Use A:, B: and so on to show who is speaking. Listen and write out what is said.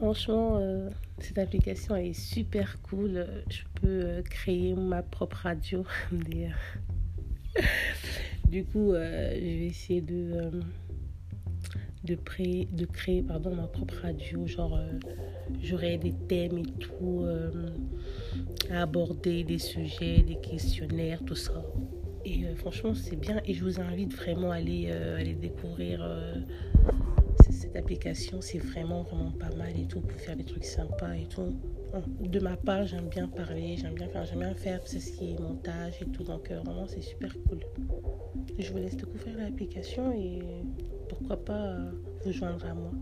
A: Franchement, euh, cette application est super cool. Je peux euh, créer ma propre radio. du coup, euh, je vais essayer de, créer pardon, ma propre radio. Genre, j'aurai des thèmes et tout à aborder, des sujets, des questionnaires, tout ça. Et franchement, c'est bien. Et je vous invite vraiment à aller découvrir cette application, c'est vraiment, vraiment pas mal et tout pour faire des trucs sympas et tout. De ma part, j'aime bien parler, j'aime bien faire, j'aime bien faire ce qui est montage et tout. Donc, euh, vraiment, c'est super cool. Je vous laisse découvrir l'application et pourquoi pas euh, vous joindre à moi.